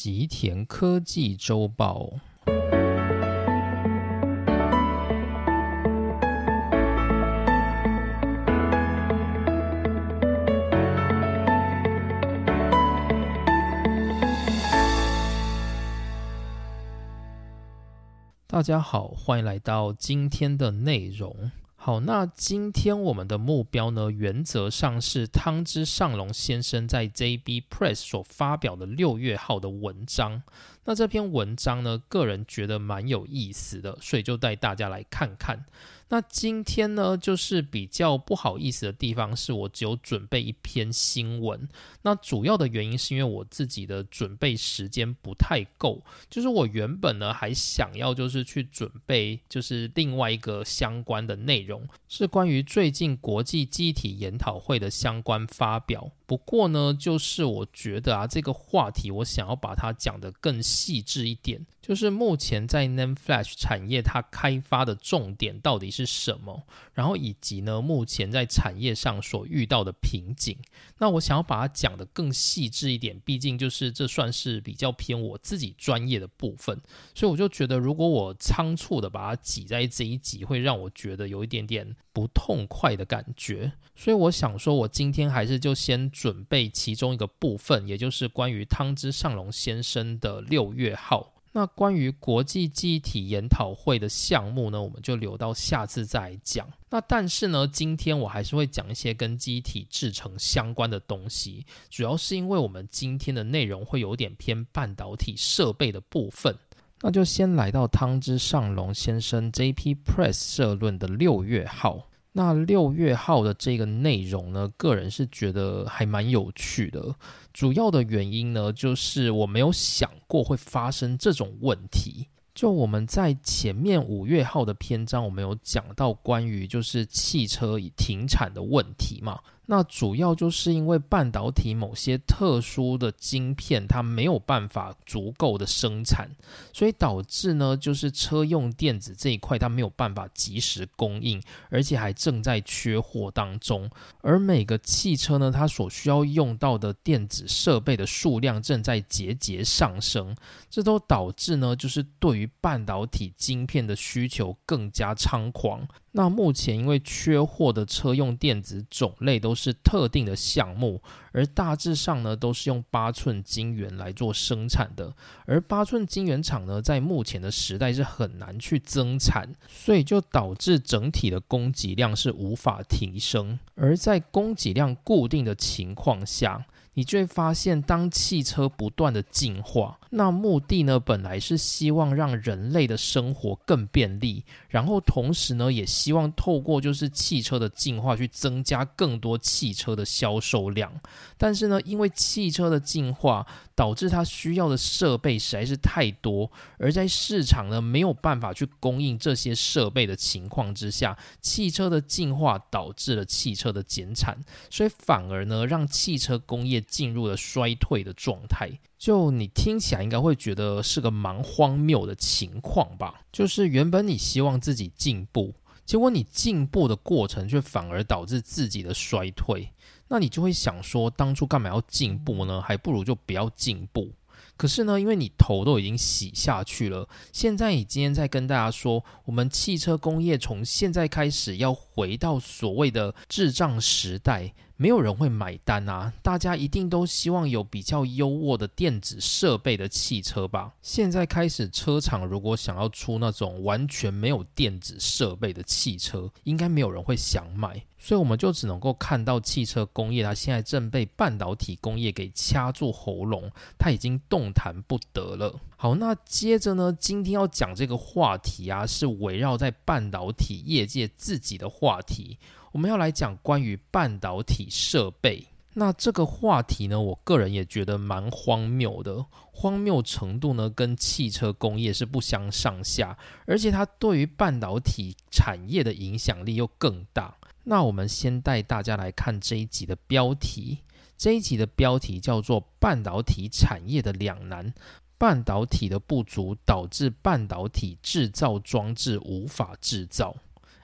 吉田科技周报。大家好，欢迎来到今天的内容。好，那今天我们的目标呢，原则上是汤之上龙先生在 JB Press 所发表的六月号的文章。那这篇文章呢，个人觉得蛮有意思的，所以就带大家来看看。那今天呢，就是比较不好意思的地方，是我只有准备一篇新闻。那主要的原因是因为我自己的准备时间不太够。就是我原本呢还想要就是去准备就是另外一个相关的内容，是关于最近国际机体研讨会的相关发表。不过呢，就是我觉得啊，这个话题我想要把它讲得更细致一点。就是目前在 NAND Flash 产业它开发的重点到底是什么，然后以及呢，目前在产业上所遇到的瓶颈。那我想要把它讲得更细致一点，毕竟就是这算是比较偏我自己专业的部分，所以我就觉得如果我仓促的把它挤在这一集，会让我觉得有一点点不痛快的感觉。所以我想说，我今天还是就先准备其中一个部分，也就是关于汤之上龙先生的六月号。那关于国际记忆体研讨会的项目呢，我们就留到下次再讲。那但是呢，今天我还是会讲一些跟机体制成相关的东西，主要是因为我们今天的内容会有点偏半导体设备的部分。那就先来到汤之上龙先生 J.P. Press 社论的六月号。那六月号的这个内容呢，个人是觉得还蛮有趣的。主要的原因呢，就是我没有想过会发生这种问题。就我们在前面五月号的篇章，我们有讲到关于就是汽车停产的问题嘛。那主要就是因为半导体某些特殊的晶片，它没有办法足够的生产，所以导致呢，就是车用电子这一块它没有办法及时供应，而且还正在缺货当中。而每个汽车呢，它所需要用到的电子设备的数量正在节节上升，这都导致呢，就是对于半导体晶片的需求更加猖狂。那目前因为缺货的车用电子种类都是特定的项目，而大致上呢都是用八寸晶圆来做生产的，而八寸晶圆厂呢在目前的时代是很难去增产，所以就导致整体的供给量是无法提升，而在供给量固定的情况下。你就会发现，当汽车不断的进化，那目的呢，本来是希望让人类的生活更便利，然后同时呢，也希望透过就是汽车的进化去增加更多汽车的销售量。但是呢，因为汽车的进化，导致它需要的设备实在是太多，而在市场呢没有办法去供应这些设备的情况之下，汽车的进化导致了汽车的减产，所以反而呢让汽车工业进入了衰退的状态。就你听起来应该会觉得是个蛮荒谬的情况吧？就是原本你希望自己进步，结果你进步的过程却反而导致自己的衰退。那你就会想说，当初干嘛要进步呢？还不如就不要进步。可是呢，因为你头都已经洗下去了，现在你今天在跟大家说，我们汽车工业从现在开始要回到所谓的智障时代。没有人会买单啊！大家一定都希望有比较优渥的电子设备的汽车吧？现在开始，车厂如果想要出那种完全没有电子设备的汽车，应该没有人会想买。所以我们就只能够看到汽车工业，它现在正被半导体工业给掐住喉咙，它已经动弹不得了。好，那接着呢，今天要讲这个话题啊，是围绕在半导体业界自己的话题。我们要来讲关于半导体设备，那这个话题呢，我个人也觉得蛮荒谬的，荒谬程度呢跟汽车工业是不相上下，而且它对于半导体产业的影响力又更大。那我们先带大家来看这一集的标题，这一集的标题叫做“半导体产业的两难”，半导体的不足导致半导体制造装置无法制造。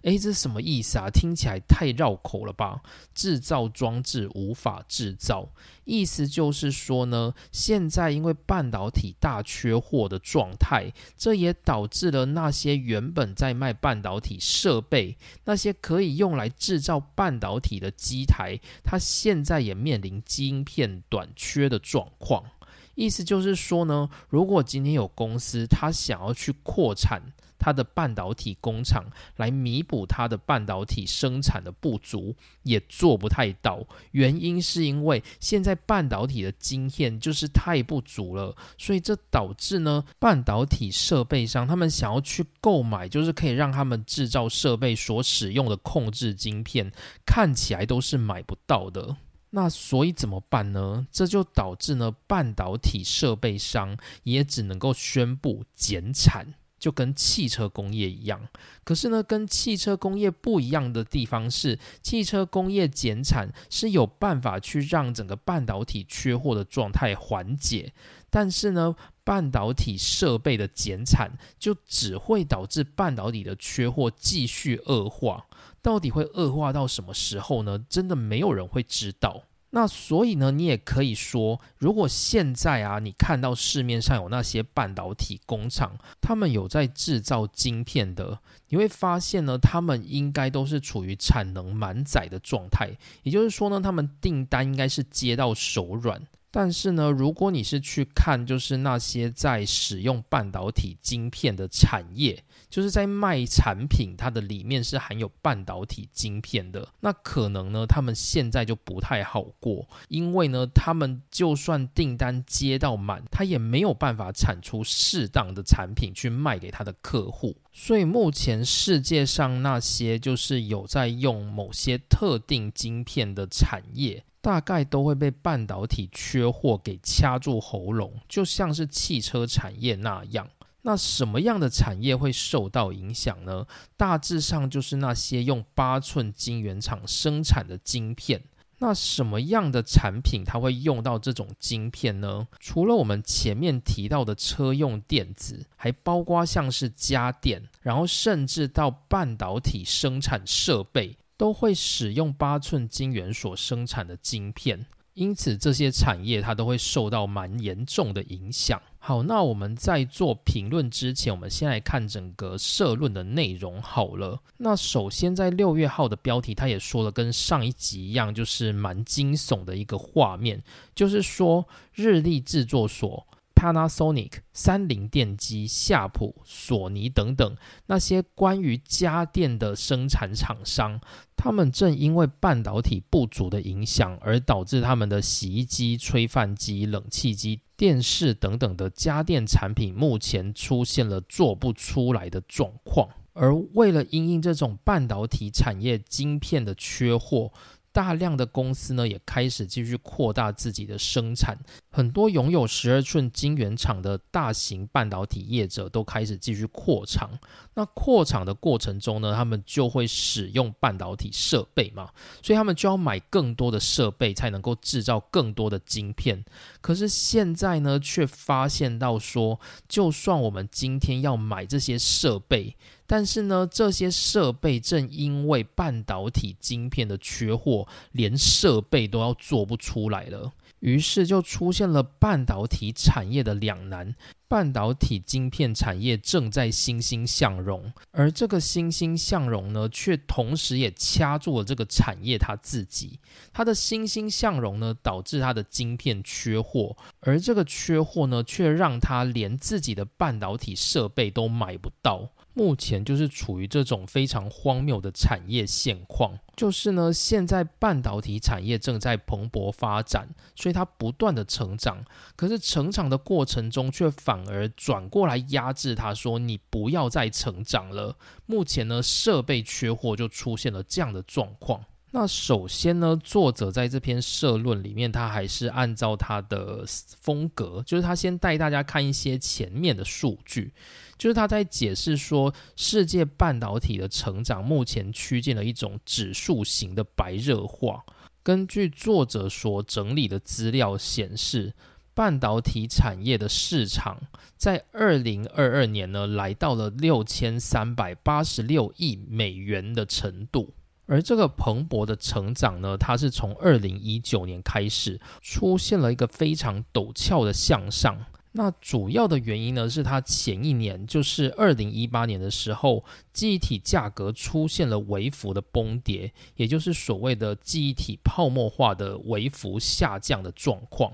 诶，这是什么意思啊？听起来太绕口了吧？制造装置无法制造，意思就是说呢，现在因为半导体大缺货的状态，这也导致了那些原本在卖半导体设备、那些可以用来制造半导体的机台，它现在也面临晶片短缺的状况。意思就是说呢，如果今天有公司它想要去扩产。它的半导体工厂来弥补它的半导体生产的不足，也做不太到。原因是因为现在半导体的晶片就是太不足了，所以这导致呢，半导体设备商他们想要去购买，就是可以让他们制造设备所使用的控制晶片，看起来都是买不到的。那所以怎么办呢？这就导致呢，半导体设备商也只能够宣布减产。就跟汽车工业一样，可是呢，跟汽车工业不一样的地方是，汽车工业减产是有办法去让整个半导体缺货的状态缓解，但是呢，半导体设备的减产就只会导致半导体的缺货继续恶化。到底会恶化到什么时候呢？真的没有人会知道。那所以呢，你也可以说，如果现在啊，你看到市面上有那些半导体工厂，他们有在制造晶片的，你会发现呢，他们应该都是处于产能满载的状态，也就是说呢，他们订单应该是接到手软。但是呢，如果你是去看，就是那些在使用半导体晶片的产业。就是在卖产品，它的里面是含有半导体晶片的，那可能呢，他们现在就不太好过，因为呢，他们就算订单接到满，他也没有办法产出适当的产品去卖给他的客户，所以目前世界上那些就是有在用某些特定晶片的产业，大概都会被半导体缺货给掐住喉咙，就像是汽车产业那样。那什么样的产业会受到影响呢？大致上就是那些用八寸晶圆厂生产的晶片。那什么样的产品它会用到这种晶片呢？除了我们前面提到的车用电子，还包括像是家电，然后甚至到半导体生产设备，都会使用八寸晶圆所生产的晶片。因此，这些产业它都会受到蛮严重的影响。好，那我们在做评论之前，我们先来看整个社论的内容好了。那首先，在六月号的标题，他也说了跟上一集一样，就是蛮惊悚的一个画面，就是说日历制作所。Panasonic、三菱电机、夏普、索尼等等那些关于家电的生产厂商，他们正因为半导体不足的影响，而导致他们的洗衣机、吹饭机、冷气机、电视等等的家电产品目前出现了做不出来的状况。而为了因应这种半导体产业晶片的缺货。大量的公司呢也开始继续扩大自己的生产，很多拥有十二寸晶圆厂的大型半导体业者都开始继续扩厂。那扩厂的过程中呢，他们就会使用半导体设备嘛，所以他们就要买更多的设备才能够制造更多的晶片。可是现在呢，却发现到说，就算我们今天要买这些设备。但是呢，这些设备正因为半导体晶片的缺货，连设备都要做不出来了。于是就出现了半导体产业的两难：半导体晶片产业正在欣欣向荣，而这个欣欣向荣呢，却同时也掐住了这个产业它自己。它的欣欣向荣呢，导致它的晶片缺货，而这个缺货呢，却让它连自己的半导体设备都买不到。目前就是处于这种非常荒谬的产业现况，就是呢，现在半导体产业正在蓬勃发展，所以它不断的成长，可是成长的过程中却反而转过来压制它，说你不要再成长了。目前呢，设备缺货就出现了这样的状况。那首先呢，作者在这篇社论里面，他还是按照他的风格，就是他先带大家看一些前面的数据，就是他在解释说，世界半导体的成长目前趋近了一种指数型的白热化。根据作者所整理的资料显示。半导体产业的市场在二零二二年呢，来到了六千三百八十六亿美元的程度。而这个蓬勃的成长呢，它是从二零一九年开始出现了一个非常陡峭的向上。那主要的原因呢，是它前一年，就是二零一八年的时候，记忆体价格出现了微幅的崩跌，也就是所谓的记忆体泡沫化的微幅下降的状况。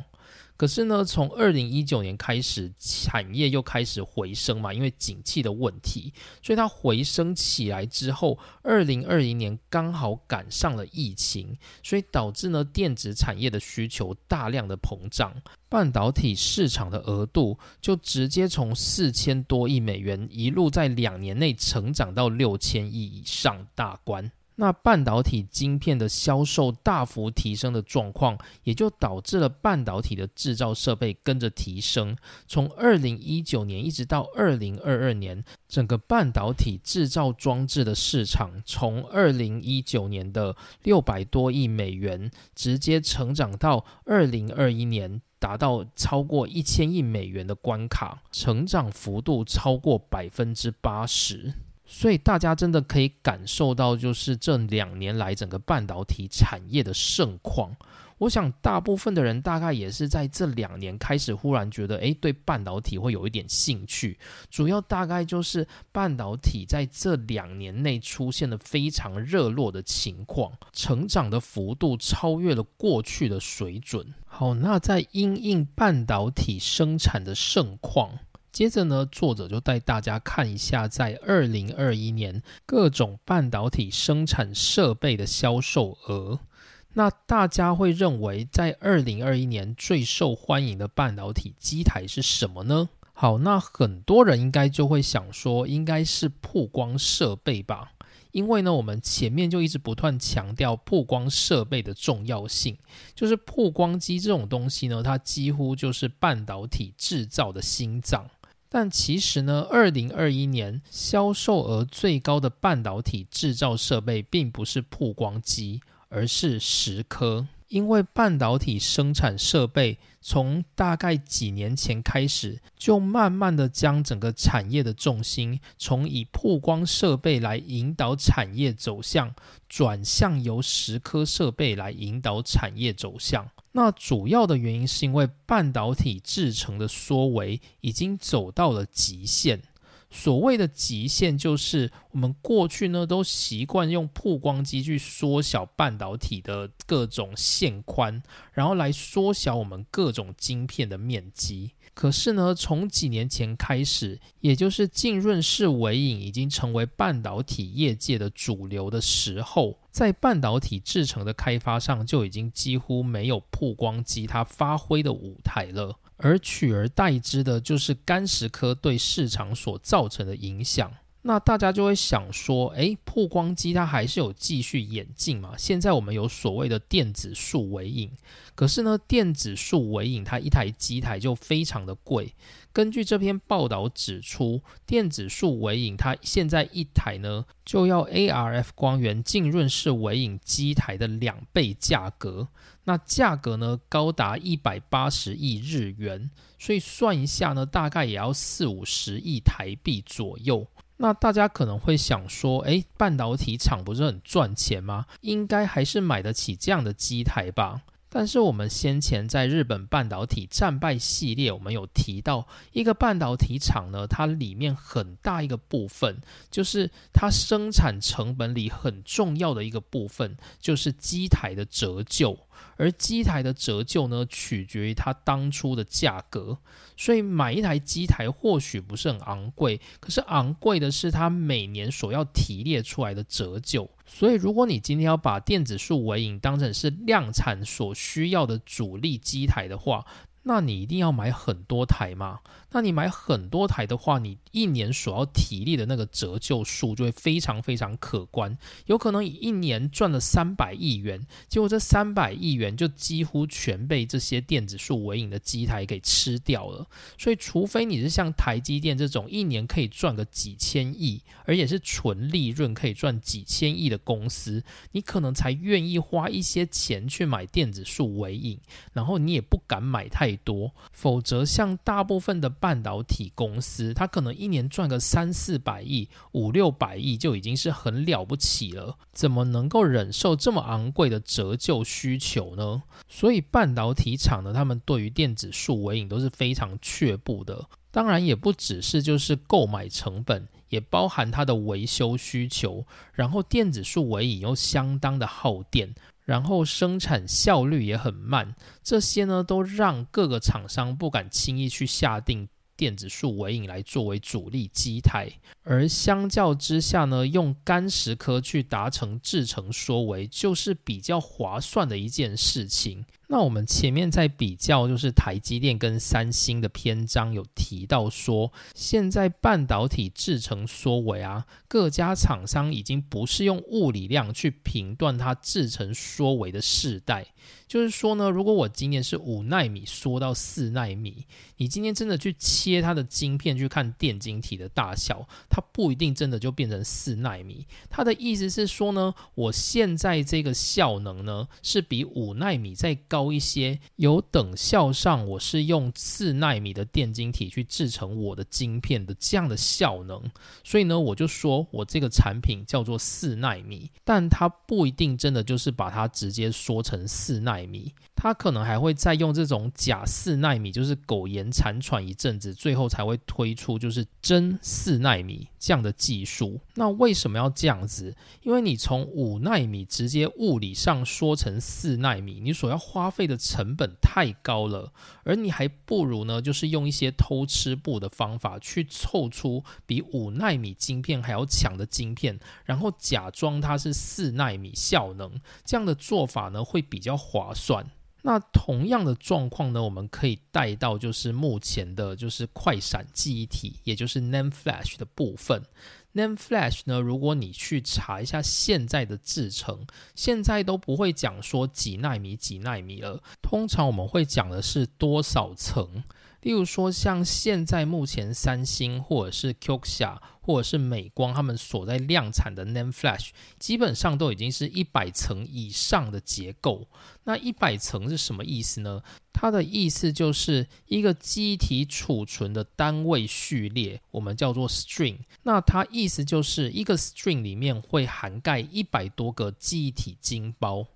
可是呢，从二零一九年开始，产业又开始回升嘛，因为景气的问题，所以它回升起来之后，二零二零年刚好赶上了疫情，所以导致呢电子产业的需求大量的膨胀，半导体市场的额度就直接从四千多亿美元一路在两年内成长到六千亿以上大关。那半导体晶片的销售大幅提升的状况，也就导致了半导体的制造设备跟着提升。从二零一九年一直到二零二二年，整个半导体制造装置的市场，从二零一九年的六百多亿美元，直接成长到二零二一年达到超过一千亿美元的关卡，成长幅度超过百分之八十。所以大家真的可以感受到，就是这两年来整个半导体产业的盛况。我想大部分的人大概也是在这两年开始忽然觉得，诶，对半导体会有一点兴趣。主要大概就是半导体在这两年内出现了非常热络的情况，成长的幅度超越了过去的水准。好，那在因应半导体生产的盛况。接着呢，作者就带大家看一下，在二零二一年各种半导体生产设备的销售额。那大家会认为，在二零二一年最受欢迎的半导体机台是什么呢？好，那很多人应该就会想说，应该是曝光设备吧。因为呢，我们前面就一直不断强调曝光设备的重要性，就是曝光机这种东西呢，它几乎就是半导体制造的心脏。但其实呢，二零二一年销售额最高的半导体制造设备，并不是曝光机，而是蚀刻。因为半导体生产设备从大概几年前开始，就慢慢的将整个产业的重心从以曝光设备来引导产业走向，转向由蚀刻设备来引导产业走向。那主要的原因是因为半导体制成的缩微已经走到了极限。所谓的极限，就是我们过去呢都习惯用曝光机去缩小半导体的各种线宽，然后来缩小我们各种晶片的面积。可是呢，从几年前开始，也就是浸润式微影已经成为半导体业界的主流的时候，在半导体制成的开发上，就已经几乎没有曝光机它发挥的舞台了。而取而代之的就是干石科对市场所造成的影响。那大家就会想说，诶，曝光机它还是有继续演进嘛？现在我们有所谓的电子束微影，可是呢，电子束微影它一台机台就非常的贵。根据这篇报道指出，电子束微影它现在一台呢就要 ARF 光源浸润式微影机台的两倍价格，那价格呢高达一百八十亿日元，所以算一下呢，大概也要四五十亿台币左右。那大家可能会想说，诶，半导体厂不是很赚钱吗？应该还是买得起这样的机台吧？但是我们先前在日本半导体战败系列，我们有提到一个半导体厂呢，它里面很大一个部分，就是它生产成本里很重要的一个部分，就是机台的折旧。而机台的折旧呢，取决于它当初的价格，所以买一台机台或许不是很昂贵，可是昂贵的是它每年所要提列出来的折旧。所以，如果你今天要把电子数尾影当成是量产所需要的主力机台的话，那你一定要买很多台吗？那你买很多台的话，你一年所要体力的那个折旧数就会非常非常可观，有可能一年赚了三百亿元，结果这三百亿元就几乎全被这些电子数尾影的机台给吃掉了。所以，除非你是像台积电这种一年可以赚个几千亿，而且是纯利润可以赚几千亿的公司，你可能才愿意花一些钱去买电子数尾影，然后你也不敢买。太多，否则像大部分的半导体公司，它可能一年赚个三四百亿、五六百亿就已经是很了不起了，怎么能够忍受这么昂贵的折旧需求呢？所以半导体厂呢，他们对于电子数尾影都是非常却步的。当然，也不只是就是购买成本，也包含它的维修需求。然后电子数尾影又相当的耗电。然后生产效率也很慢，这些呢都让各个厂商不敢轻易去下定电子束尾影来作为主力机台。而相较之下呢，用干石科去达成制成缩微，就是比较划算的一件事情。那我们前面在比较，就是台积电跟三星的篇章有提到说，现在半导体制成缩微啊，各家厂商已经不是用物理量去评断它制成缩微的世代。就是说呢，如果我今年是五纳米缩到四纳米，你今天真的去切它的晶片去看电晶体的大小，它不一定真的就变成四纳米。它的意思是说呢，我现在这个效能呢，是比五纳米再高。高一些，有等效上，我是用四纳米的电晶体去制成我的晶片的这样的效能，所以呢，我就说我这个产品叫做四纳米，但它不一定真的就是把它直接说成四纳米。它可能还会再用这种假四纳米，就是苟延残喘一阵子，最后才会推出就是真四纳米这样的技术。那为什么要这样子？因为你从五纳米直接物理上说成四纳米，你所要花费的成本太高了，而你还不如呢，就是用一些偷吃布的方法去凑出比五纳米晶片还要强的晶片，然后假装它是四纳米效能，这样的做法呢会比较划算。那同样的状况呢，我们可以带到就是目前的，就是快闪记忆体，也就是 NAND Flash 的部分。NAND Flash 呢，如果你去查一下现在的制程，现在都不会讲说几纳米几纳米了，通常我们会讲的是多少层。例如说，像现在目前三星或者是 Kioxia 或者是美光他们所在量产的 NAND Flash，基本上都已经是一百层以上的结构。那一百层是什么意思呢？它的意思就是一个机体储存的单位序列，我们叫做 string。那它意思就是一个 string 里面会涵盖一百多个记忆体晶包。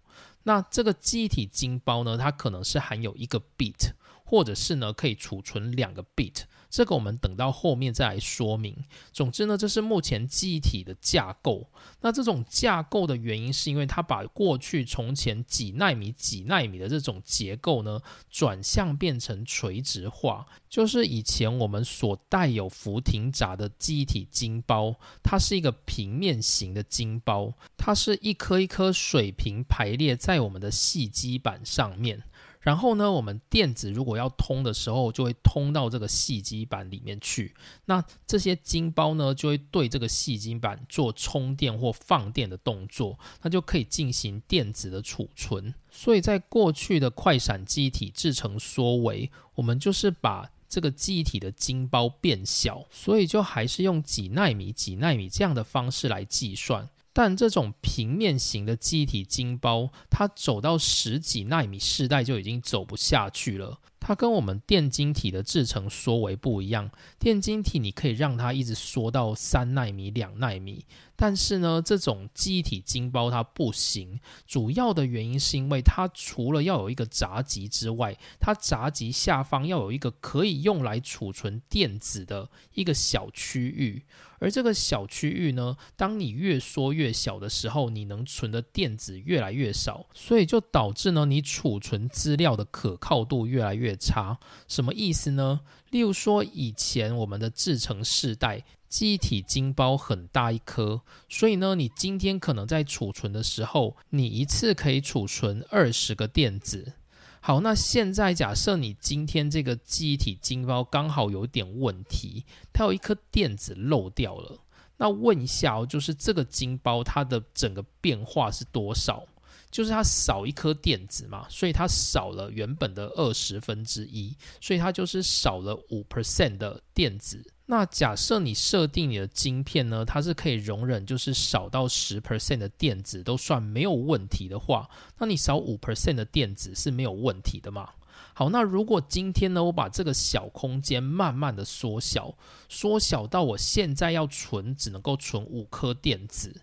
那这个记忆体晶包呢，它可能是含有一个 bit。或者是呢，可以储存两个 bit，这个我们等到后面再来说明。总之呢，这是目前记忆体的架构。那这种架构的原因，是因为它把过去从前几纳米、几纳米的这种结构呢，转向变成垂直化。就是以前我们所带有浮停闸的记忆体晶包，它是一个平面型的晶包，它是一颗一颗水平排列在我们的细基板上面。然后呢，我们电子如果要通的时候，就会通到这个细基板里面去。那这些晶包呢，就会对这个细晶板做充电或放电的动作，那就可以进行电子的储存。所以在过去的快闪记忆体制成缩微，我们就是把这个记忆体的晶包变小，所以就还是用几纳米、几纳米这样的方式来计算。但这种平面型的机体晶包，它走到十几纳米世代就已经走不下去了。它跟我们电晶体的制成缩微不一样，电晶体你可以让它一直缩到三纳米、两纳米，但是呢，这种记忆体晶包它不行。主要的原因是因为它除了要有一个闸极之外，它闸极下方要有一个可以用来储存电子的一个小区域。而这个小区域呢，当你越缩越小的时候，你能存的电子越来越少，所以就导致呢，你储存资料的可靠度越来越差。什么意思呢？例如说，以前我们的制成世代，记忆体晶包很大一颗，所以呢，你今天可能在储存的时候，你一次可以储存二十个电子。好，那现在假设你今天这个记忆体晶包刚好有点问题，它有一颗电子漏掉了。那问一下哦，就是这个晶包它的整个变化是多少？就是它少一颗电子嘛，所以它少了原本的二十分之一，所以它就是少了五 percent 的电子。那假设你设定你的晶片呢，它是可以容忍就是少到十 percent 的电子都算没有问题的话，那你少五 percent 的电子是没有问题的嘛？好，那如果今天呢，我把这个小空间慢慢的缩小，缩小到我现在要存只能够存五颗电子。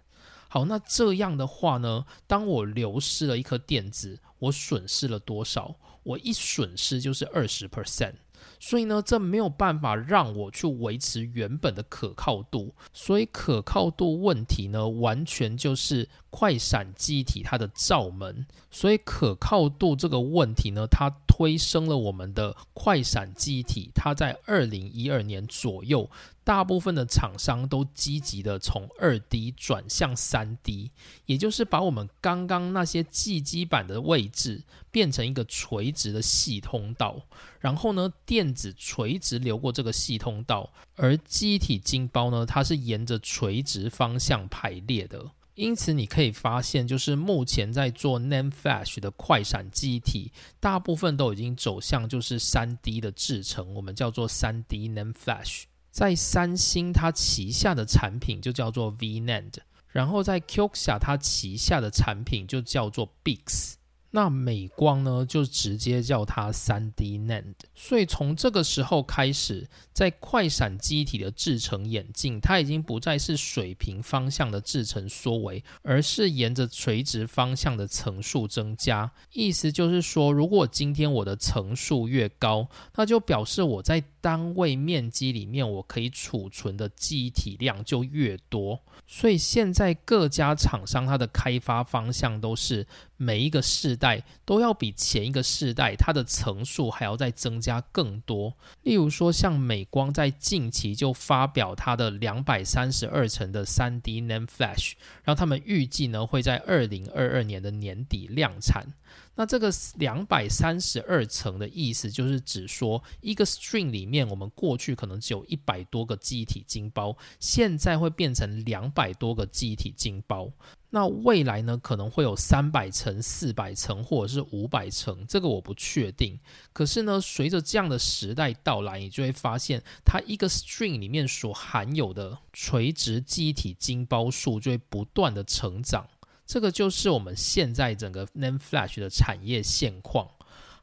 好，那这样的话呢，当我流失了一颗电子，我损失了多少？我一损失就是二十 percent。所以呢，这没有办法让我去维持原本的可靠度。所以可靠度问题呢，完全就是快闪机体它的罩门。所以可靠度这个问题呢，它推升了我们的快闪机体。它在二零一二年左右。大部分的厂商都积极的从二 D 转向三 D，也就是把我们刚刚那些记基板的位置变成一个垂直的细通道，然后呢，电子垂直流过这个细通道，而机体晶包呢，它是沿着垂直方向排列的。因此，你可以发现，就是目前在做 n a m e Flash 的快闪记忆体，大部分都已经走向就是三 D 的制程，我们叫做三 D n a m e Flash。在三星它旗下的产品就叫做 VNAND，然后在 qixa 它旗下的产品就叫做 Bix。那美光呢，就直接叫它三 D NAND。所以从这个时候开始，在快闪机体的制程演进，它已经不再是水平方向的制程缩围，而是沿着垂直方向的层数增加。意思就是说，如果今天我的层数越高，那就表示我在单位面积里面我可以储存的记忆体量就越多。所以现在各家厂商它的开发方向都是每一个世代都要比前一个世代它的层数还要再增加更多。例如说，像美光在近期就发表它的两百三十二层的三 D NAND Flash，然后他们预计呢会在二零二二年的年底量产。那这个两百三十二层的意思，就是指说一个 string 里面，我们过去可能只有一百多个记忆体晶包，现在会变成两百多个记忆体晶包。那未来呢，可能会有三百层、四百层，或者是五百层，这个我不确定。可是呢，随着这样的时代到来，你就会发现，它一个 string 里面所含有的垂直记忆体晶包数就会不断的成长。这个就是我们现在整个 NAND Flash 的产业现况。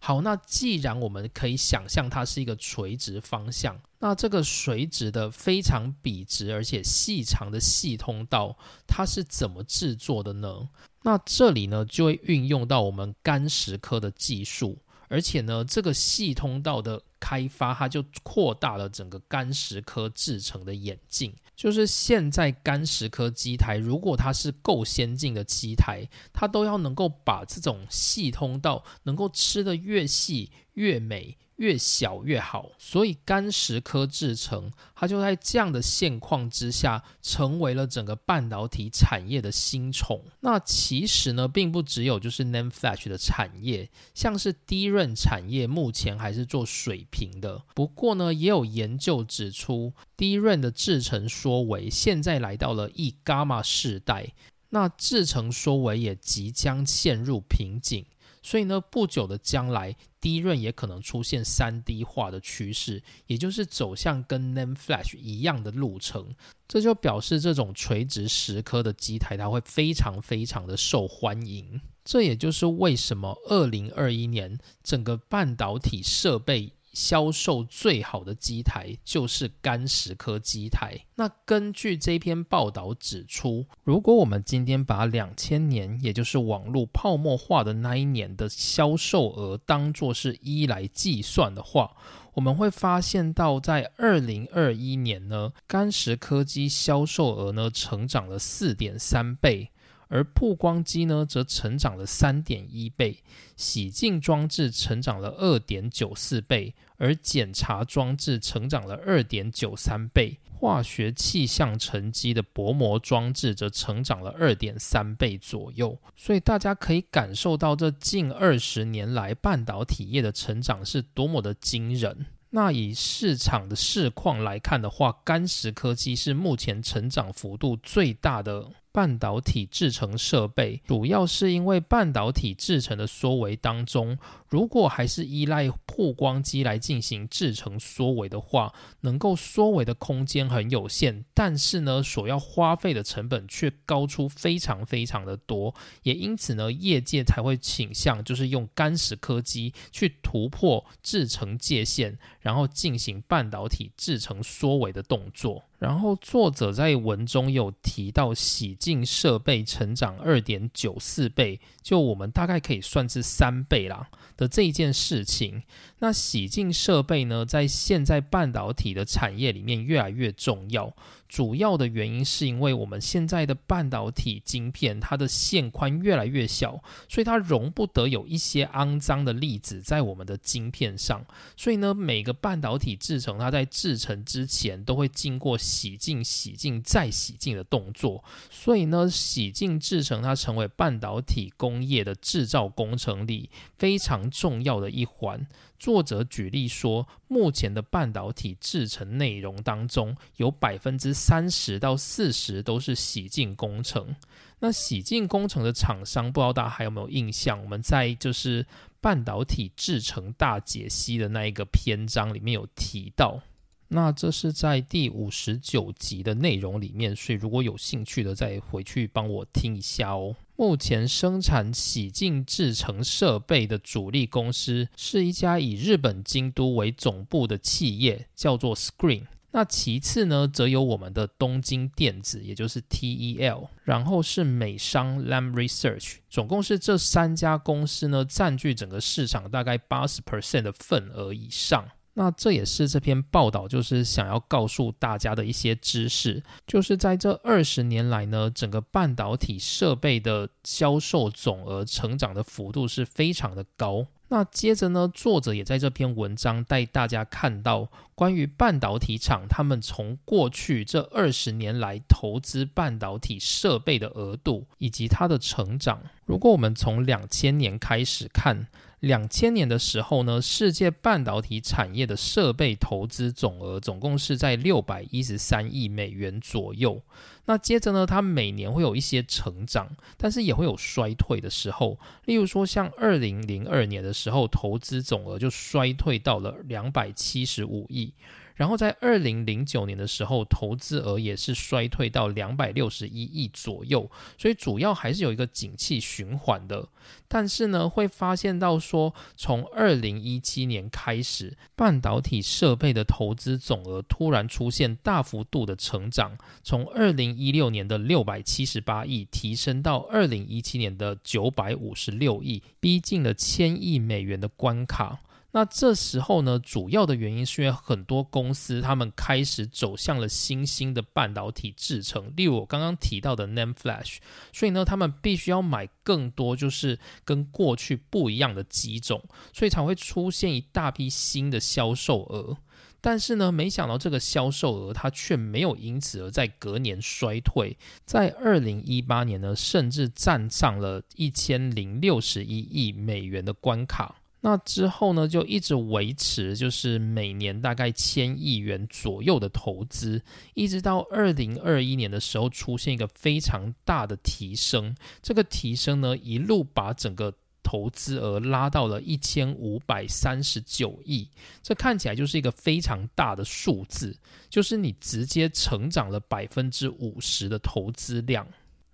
好，那既然我们可以想象它是一个垂直方向，那这个垂直的非常笔直而且细长的细通道，它是怎么制作的呢？那这里呢就会运用到我们干石科的技术。而且呢，这个细通道的开发，它就扩大了整个干石科制成的演进。就是现在干石科机台，如果它是够先进的机台，它都要能够把这种细通道能够吃得越细越美。越小越好，所以干石科制成，它就在这样的现况之下，成为了整个半导体产业的新宠。那其实呢，并不只有就是 NAND Flash 的产业，像是低润产业，目前还是做水平的。不过呢，也有研究指出，低润的制程缩微，现在来到了 E 伽马世代，那制程缩微也即将陷入瓶颈。所以呢，不久的将来，低润也可能出现三 D 化的趋势，也就是走向跟 NAND Flash 一样的路程。这就表示这种垂直石刻的机台，它会非常非常的受欢迎。这也就是为什么二零二一年整个半导体设备。销售最好的机台就是干石科机台。那根据这篇报道指出，如果我们今天把两千年，也就是网络泡沫化的那一年的销售额当作是一来计算的话，我们会发现到在二零二一年呢，干石科技销售额呢成长了四点三倍。而曝光机呢，则成长了三点一倍，洗净装置成长了二点九四倍，而检查装置成长了二点九三倍，化学气象沉积的薄膜装置则成长了二点三倍左右。所以大家可以感受到，这近二十年来半导体业的成长是多么的惊人。那以市场的市况来看的话，干石科技是目前成长幅度最大的。半导体制成设备，主要是因为半导体制成的缩围当中，如果还是依赖曝光机来进行制成缩微的话，能够缩微的空间很有限，但是呢，所要花费的成本却高出非常非常的多。也因此呢，业界才会倾向就是用干石科技去突破制成界限，然后进行半导体制成缩微的动作。然后作者在文中有提到，洗净设备成长二点九四倍，就我们大概可以算是三倍啦的这一件事情。那洗净设备呢，在现在半导体的产业里面越来越重要。主要的原因是因为我们现在的半导体晶片，它的线宽越来越小，所以它容不得有一些肮脏的粒子在我们的晶片上。所以呢，每个半导体制成，它在制成之前都会经过洗净、洗净再洗净的动作。所以呢，洗净制成它成为半导体工业的制造工程里非常重要的一环。作者举例说，目前的半导体制成内容当中，有百分之三十到四十都是洗净工程。那洗净工程的厂商，不知道大家还有没有印象？我们在就是半导体制成大解析的那一个篇章里面有提到。那这是在第五十九集的内容里面，所以如果有兴趣的，再回去帮我听一下哦。目前生产洗净制成设备的主力公司是一家以日本京都为总部的企业，叫做 Screen。那其次呢，则有我们的东京电子，也就是 TEL，然后是美商 Lam Research。总共是这三家公司呢，占据整个市场大概八十 percent 的份额以上。那这也是这篇报道就是想要告诉大家的一些知识，就是在这二十年来呢，整个半导体设备的销售总额成长的幅度是非常的高。那接着呢，作者也在这篇文章带大家看到关于半导体厂他们从过去这二十年来投资半导体设备的额度以及它的成长。如果我们从两千年开始看。两千年的时候呢，世界半导体产业的设备投资总额总共是在六百一十三亿美元左右。那接着呢，它每年会有一些成长，但是也会有衰退的时候。例如说，像二零零二年的时候，投资总额就衰退到了两百七十五亿。然后在二零零九年的时候，投资额也是衰退到两百六十一亿左右，所以主要还是有一个景气循环的。但是呢，会发现到说，从二零一七年开始，半导体设备的投资总额突然出现大幅度的成长，从二零一六年的六百七十八亿提升到二零一七年的九百五十六亿，逼近了千亿美元的关卡。那这时候呢，主要的原因是因为很多公司他们开始走向了新兴的半导体制程，例如我刚刚提到的 NAND Flash，所以呢，他们必须要买更多，就是跟过去不一样的机种，所以才会出现一大批新的销售额。但是呢，没想到这个销售额它却没有因此而在隔年衰退，在二零一八年呢，甚至站上了一千零六十一亿美元的关卡。那之后呢，就一直维持，就是每年大概千亿元左右的投资，一直到二零二一年的时候出现一个非常大的提升。这个提升呢，一路把整个投资额拉到了一千五百三十九亿，这看起来就是一个非常大的数字，就是你直接成长了百分之五十的投资量。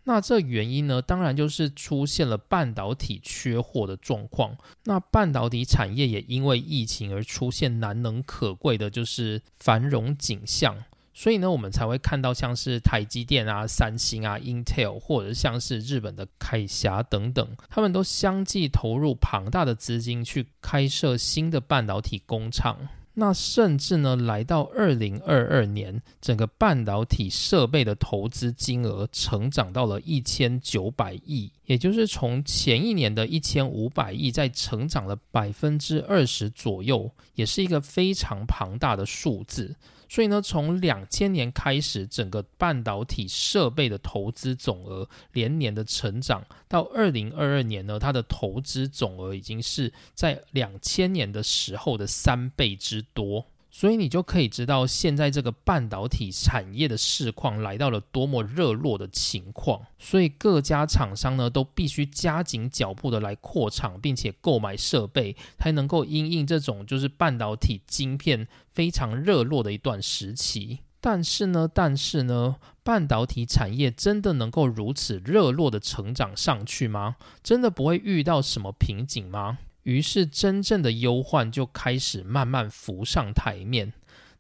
那这原因呢，当然就是出现了半导体缺货的状况。那半导体产业也因为疫情而出现难能可贵的，就是繁荣景象。所以呢，我们才会看到像是台积电啊、三星啊、Intel，或者像是日本的凯霞等等，他们都相继投入庞大的资金去开设新的半导体工厂。那甚至呢，来到二零二二年，整个半导体设备的投资金额成长到了一千九百亿，也就是从前一年的一千五百亿，在成长了百分之二十左右，也是一个非常庞大的数字。所以呢，从两千年开始，整个半导体设备的投资总额连年的成长，到二零二二年呢，它的投资总额已经是在两千年的时候的三倍之多。所以你就可以知道现在这个半导体产业的市况来到了多么热络的情况。所以各家厂商呢都必须加紧脚步的来扩厂，并且购买设备，才能够因应这种就是半导体晶片非常热络的一段时期。但是呢，但是呢，半导体产业真的能够如此热络的成长上去吗？真的不会遇到什么瓶颈吗？于是，真正的忧患就开始慢慢浮上台面。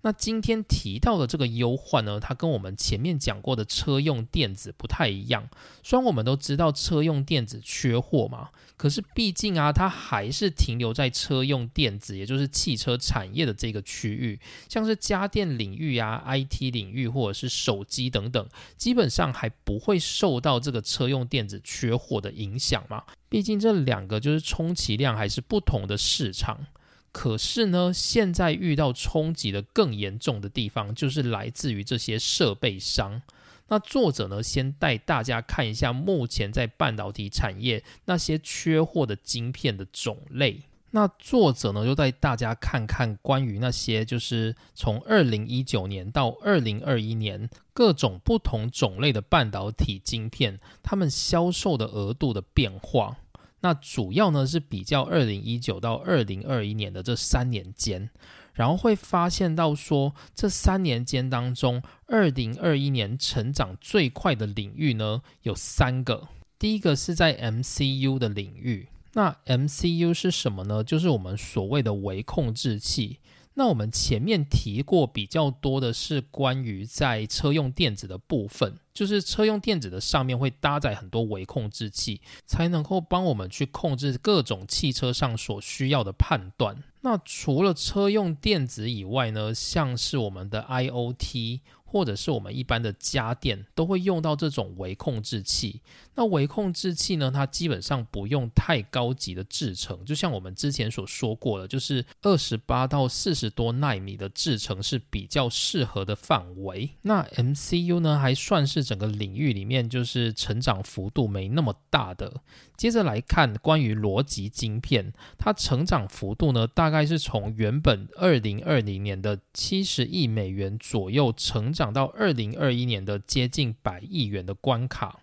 那今天提到的这个忧患呢，它跟我们前面讲过的车用电子不太一样。虽然我们都知道车用电子缺货嘛，可是毕竟啊，它还是停留在车用电子，也就是汽车产业的这个区域，像是家电领域啊、IT 领域或者是手机等等，基本上还不会受到这个车用电子缺货的影响嘛。毕竟这两个就是充其量还是不同的市场。可是呢，现在遇到冲击的更严重的地方，就是来自于这些设备商。那作者呢，先带大家看一下目前在半导体产业那些缺货的晶片的种类。那作者呢，就带大家看看关于那些就是从二零一九年到二零二一年各种不同种类的半导体晶片，他们销售的额度的变化。那主要呢是比较二零一九到二零二一年的这三年间，然后会发现到说这三年间当中，二零二一年成长最快的领域呢有三个。第一个是在 MCU 的领域，那 MCU 是什么呢？就是我们所谓的微控制器。那我们前面提过比较多的是关于在车用电子的部分，就是车用电子的上面会搭载很多微控制器，才能够帮我们去控制各种汽车上所需要的判断。那除了车用电子以外呢，像是我们的 IOT。或者是我们一般的家电都会用到这种微控制器。那微控制器呢，它基本上不用太高级的制程，就像我们之前所说过的，就是二十八到四十多纳米的制程是比较适合的范围。那 MCU 呢，还算是整个领域里面就是成长幅度没那么大的。接着来看关于逻辑晶片，它成长幅度呢，大概是从原本二零二零年的七十亿美元左右成长到二零二一年的接近百亿元的关卡。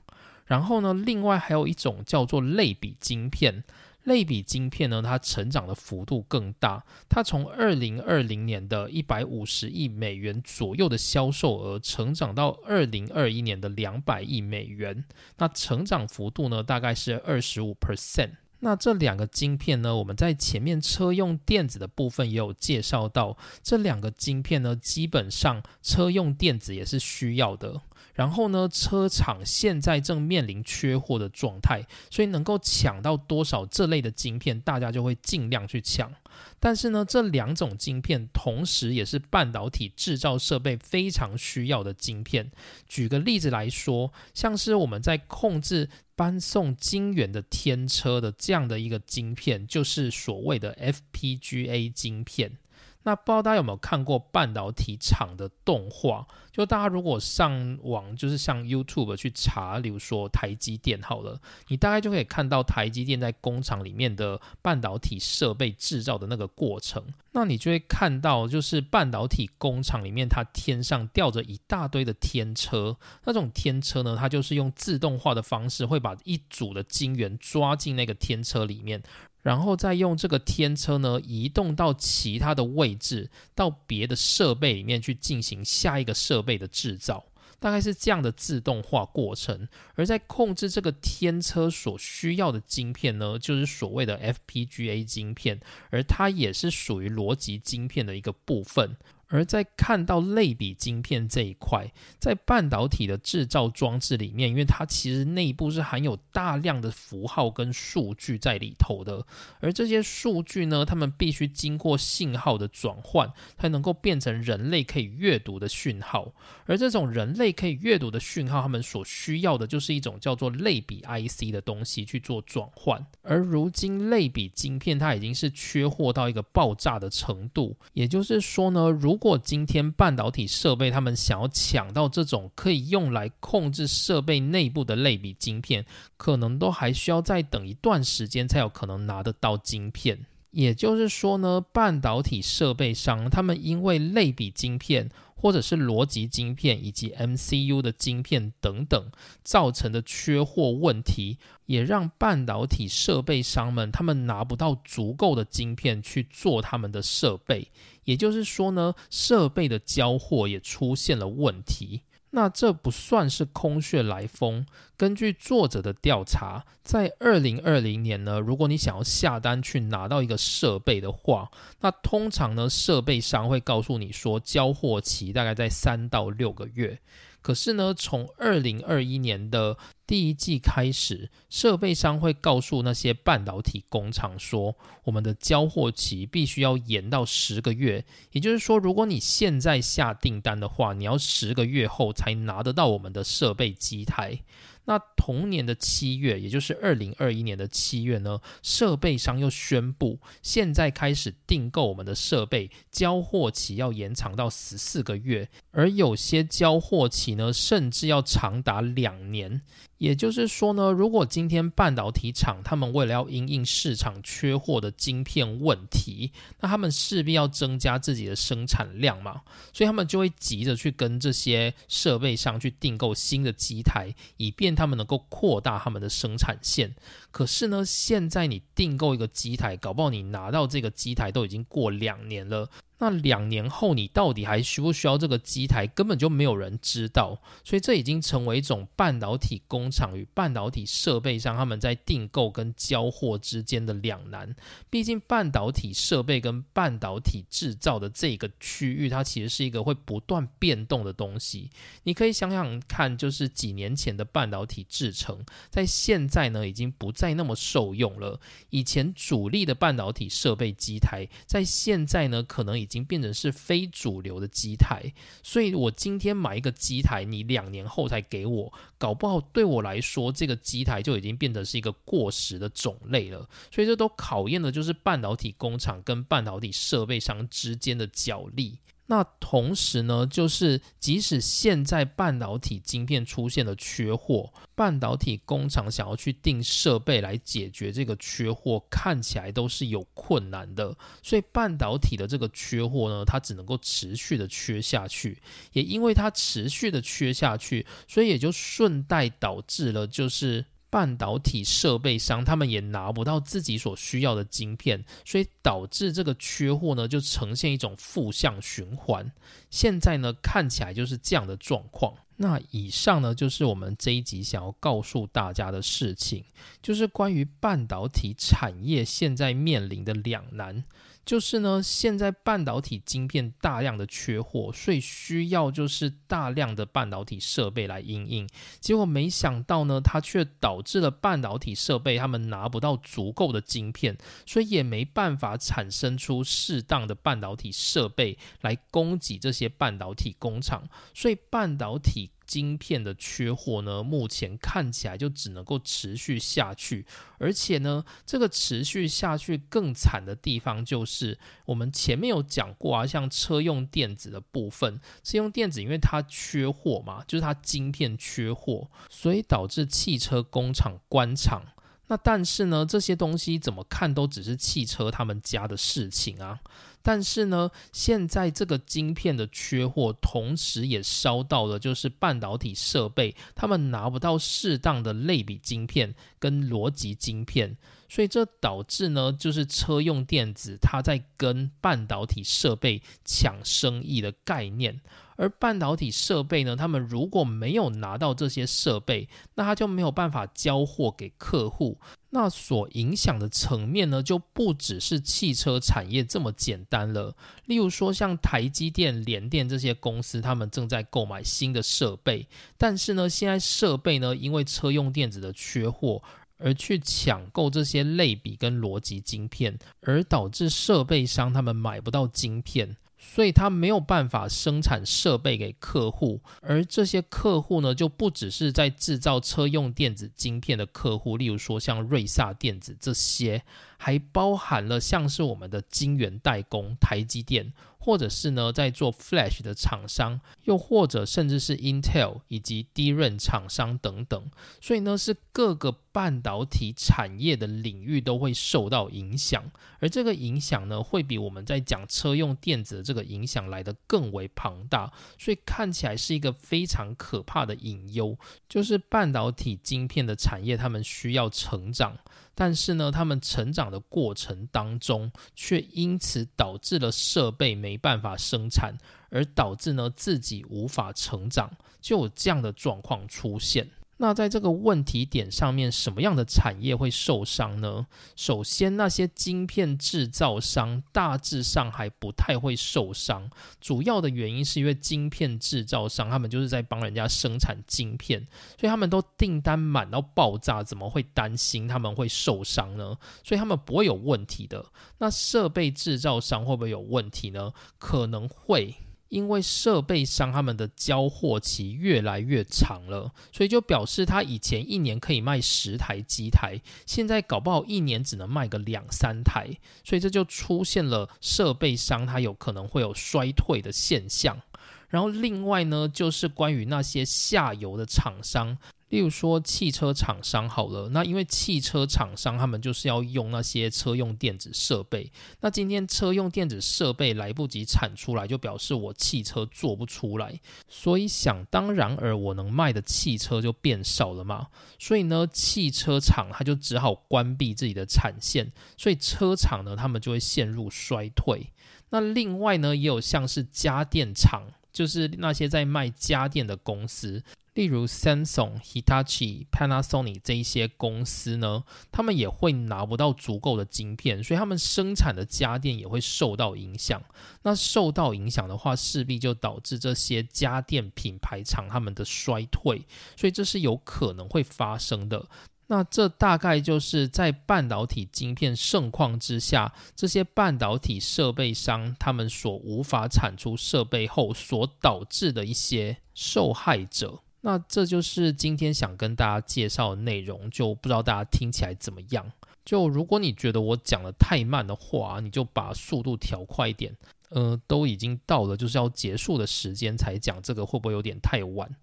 然后呢，另外还有一种叫做类比晶片。类比晶片呢，它成长的幅度更大，它从二零二零年的一百五十亿美元左右的销售额，成长到二零二一年的两百亿美元，那成长幅度呢，大概是二十五 percent。那这两个晶片呢，我们在前面车用电子的部分也有介绍到，这两个晶片呢，基本上车用电子也是需要的。然后呢，车厂现在正面临缺货的状态，所以能够抢到多少这类的晶片，大家就会尽量去抢。但是呢，这两种晶片同时也是半导体制造设备非常需要的晶片。举个例子来说，像是我们在控制搬送晶圆的天车的这样的一个晶片，就是所谓的 FPGA 晶片。那不知道大家有没有看过半导体厂的动画？就大家如果上网，就是像 YouTube 去查，比如说台积电好了，你大概就可以看到台积电在工厂里面的半导体设备制造的那个过程。那你就会看到，就是半导体工厂里面，它天上吊着一大堆的天车。那种天车呢，它就是用自动化的方式，会把一组的晶圆抓进那个天车里面。然后再用这个天车呢，移动到其他的位置，到别的设备里面去进行下一个设备的制造，大概是这样的自动化过程。而在控制这个天车所需要的晶片呢，就是所谓的 FPGA 晶片，而它也是属于逻辑晶片的一个部分。而在看到类比晶片这一块，在半导体的制造装置里面，因为它其实内部是含有大量的符号跟数据在里头的，而这些数据呢，它们必须经过信号的转换，才能够变成人类可以阅读的讯号。而这种人类可以阅读的讯号，他们所需要的就是一种叫做类比 IC 的东西去做转换。而如今类比晶片它已经是缺货到一个爆炸的程度，也就是说呢，如如或今天半导体设备他们想要抢到这种可以用来控制设备内部的类比晶片，可能都还需要再等一段时间才有可能拿得到晶片。也就是说呢，半导体设备商他们因为类比晶片。或者是逻辑晶片以及 MCU 的晶片等等造成的缺货问题，也让半导体设备商们他们拿不到足够的晶片去做他们的设备，也就是说呢，设备的交货也出现了问题。那这不算是空穴来风。根据作者的调查，在二零二零年呢，如果你想要下单去拿到一个设备的话，那通常呢，设备商会告诉你说，交货期大概在三到六个月。可是呢，从二零二一年的第一季开始，设备商会告诉那些半导体工厂说，我们的交货期必须要延到十个月。也就是说，如果你现在下订单的话，你要十个月后才拿得到我们的设备机台。那同年的七月，也就是二零二一年的七月呢，设备商又宣布，现在开始订购我们的设备，交货期要延长到十四个月，而有些交货期呢，甚至要长达两年。也就是说呢，如果今天半导体厂他们为了要因应市场缺货的晶片问题，那他们势必要增加自己的生产量嘛，所以他们就会急着去跟这些设备商去订购新的机台，以便他们能够扩大他们的生产线。可是呢，现在你订购一个机台，搞不好你拿到这个机台都已经过两年了。那两年后你到底还需不需要这个机台，根本就没有人知道。所以这已经成为一种半导体工厂与半导体设备商他们在订购跟交货之间的两难。毕竟半导体设备跟半导体制造的这个区域，它其实是一个会不断变动的东西。你可以想想看，就是几年前的半导体制成，在现在呢已经不再那么受用了。以前主力的半导体设备机台，在现在呢可能已经变成是非主流的机台，所以我今天买一个机台，你两年后才给我，搞不好对我来说，这个机台就已经变成是一个过时的种类了。所以这都考验的就是半导体工厂跟半导体设备商之间的角力。那同时呢，就是即使现在半导体晶片出现了缺货，半导体工厂想要去订设备来解决这个缺货，看起来都是有困难的。所以半导体的这个缺货呢，它只能够持续的缺下去。也因为它持续的缺下去，所以也就顺带导致了就是。半导体设备商他们也拿不到自己所需要的晶片，所以导致这个缺货呢，就呈现一种负向循环。现在呢，看起来就是这样的状况。那以上呢，就是我们这一集想要告诉大家的事情，就是关于半导体产业现在面临的两难。就是呢，现在半导体晶片大量的缺货，所以需要就是大量的半导体设备来应应。结果没想到呢，它却导致了半导体设备他们拿不到足够的晶片，所以也没办法产生出适当的半导体设备来供给这些半导体工厂，所以半导体。晶片的缺货呢，目前看起来就只能够持续下去，而且呢，这个持续下去更惨的地方就是我们前面有讲过啊，像车用电子的部分，车用电子因为它缺货嘛，就是它晶片缺货，所以导致汽车工厂关厂。那但是呢，这些东西怎么看都只是汽车他们家的事情啊。但是呢，现在这个晶片的缺货，同时也烧到了就是半导体设备，他们拿不到适当的类比晶片跟逻辑晶片，所以这导致呢，就是车用电子它在跟半导体设备抢生意的概念。而半导体设备呢，他们如果没有拿到这些设备，那他就没有办法交货给客户。那所影响的层面呢，就不只是汽车产业这么简单了。例如说，像台积电、联电这些公司，他们正在购买新的设备，但是呢，现在设备呢，因为车用电子的缺货，而去抢购这些类比跟逻辑晶片，而导致设备商他们买不到晶片。所以它没有办法生产设备给客户，而这些客户呢，就不只是在制造车用电子晶片的客户，例如说像瑞萨电子这些，还包含了像是我们的晶圆代工台积电，或者是呢在做 Flash 的厂商，又或者甚至是 Intel 以及低润厂商等等。所以呢，是各个半导体产业的领域都会受到影响，而这个影响呢，会比我们在讲车用电子的这个影响来的更为庞大。所以看起来是一个非常可怕的隐忧，就是半导体晶片的产业，他们需要成长。但是呢，他们成长的过程当中，却因此导致了设备没办法生产，而导致呢自己无法成长，就有这样的状况出现。那在这个问题点上面，什么样的产业会受伤呢？首先，那些晶片制造商大致上还不太会受伤，主要的原因是因为晶片制造商他们就是在帮人家生产晶片，所以他们都订单满到爆炸，怎么会担心他们会受伤呢？所以他们不会有问题的。那设备制造商会不会有问题呢？可能会。因为设备商他们的交货期越来越长了，所以就表示他以前一年可以卖十台机台，现在搞不好一年只能卖个两三台，所以这就出现了设备商他有可能会有衰退的现象。然后另外呢，就是关于那些下游的厂商。例如说汽车厂商好了，那因为汽车厂商他们就是要用那些车用电子设备，那今天车用电子设备来不及产出来，就表示我汽车做不出来，所以想当然而我能卖的汽车就变少了嘛，所以呢，汽车厂它就只好关闭自己的产线，所以车厂呢，他们就会陷入衰退。那另外呢，也有像是家电厂，就是那些在卖家电的公司。例如 Samsung、Hitachi、Panasonic 这一些公司呢，他们也会拿不到足够的晶片，所以他们生产的家电也会受到影响。那受到影响的话，势必就导致这些家电品牌厂他们的衰退，所以这是有可能会发生的。那这大概就是在半导体晶片盛况之下，这些半导体设备商他们所无法产出设备后所导致的一些受害者。那这就是今天想跟大家介绍的内容，就不知道大家听起来怎么样。就如果你觉得我讲的太慢的话，你就把速度调快一点。呃，都已经到了就是要结束的时间才讲这个，会不会有点太晚？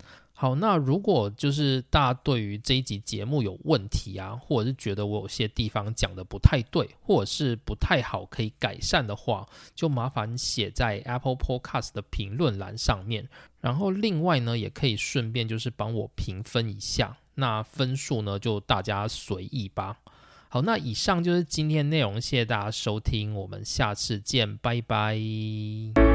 好，那如果就是大家对于这一集节目有问题啊，或者是觉得我有些地方讲的不太对，或者是不太好可以改善的话，就麻烦写在 Apple Podcast 的评论栏上面。然后另外呢，也可以顺便就是帮我评分一下，那分数呢就大家随意吧。好，那以上就是今天内容，谢谢大家收听，我们下次见，拜拜。